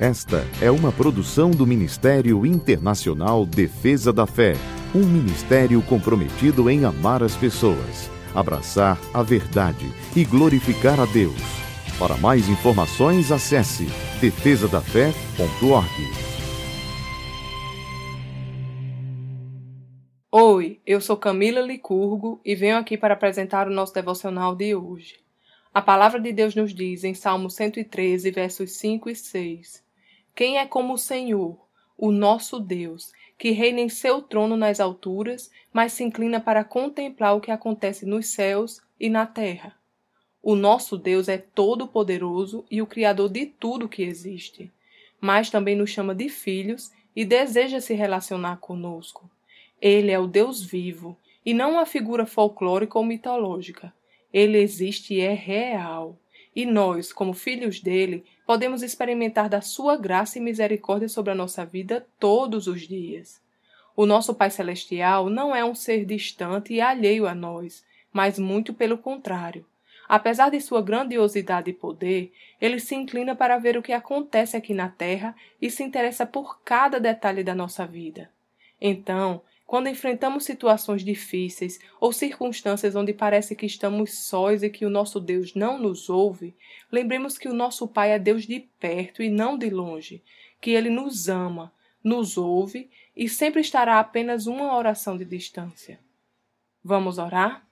Esta é uma produção do Ministério Internacional Defesa da Fé, um ministério comprometido em amar as pessoas, abraçar a verdade e glorificar a Deus. Para mais informações, acesse defesadafé.org. Oi, eu sou Camila Licurgo e venho aqui para apresentar o nosso devocional de hoje. A palavra de Deus nos diz em Salmo 113, versos 5 e 6: quem é como o Senhor, o nosso Deus, que reina em seu trono nas alturas, mas se inclina para contemplar o que acontece nos céus e na terra? O nosso Deus é todo-poderoso e o Criador de tudo que existe, mas também nos chama de filhos e deseja se relacionar conosco. Ele é o Deus vivo e não uma figura folclórica ou mitológica. Ele existe e é real e nós, como filhos dele, podemos experimentar da sua graça e misericórdia sobre a nossa vida todos os dias. O nosso Pai Celestial não é um ser distante e alheio a nós, mas muito pelo contrário. Apesar de sua grandiosidade e poder, ele se inclina para ver o que acontece aqui na Terra e se interessa por cada detalhe da nossa vida. Então, quando enfrentamos situações difíceis ou circunstâncias onde parece que estamos sós e que o nosso Deus não nos ouve, lembremos que o nosso Pai é Deus de perto e não de longe, que ele nos ama, nos ouve e sempre estará a apenas uma oração de distância. Vamos orar?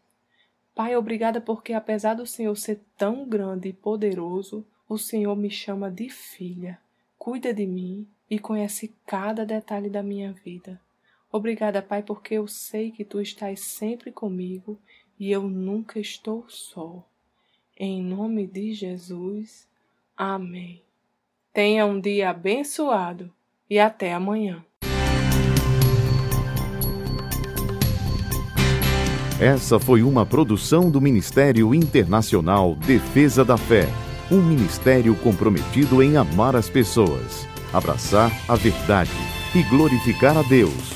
Pai, obrigada porque, apesar do Senhor ser tão grande e poderoso, o Senhor me chama de filha, cuida de mim e conhece cada detalhe da minha vida. Obrigada, Pai, porque eu sei que tu estás sempre comigo e eu nunca estou só. Em nome de Jesus. Amém. Tenha um dia abençoado e até amanhã. Essa foi uma produção do Ministério Internacional Defesa da Fé, um ministério comprometido em amar as pessoas, abraçar a verdade e glorificar a Deus.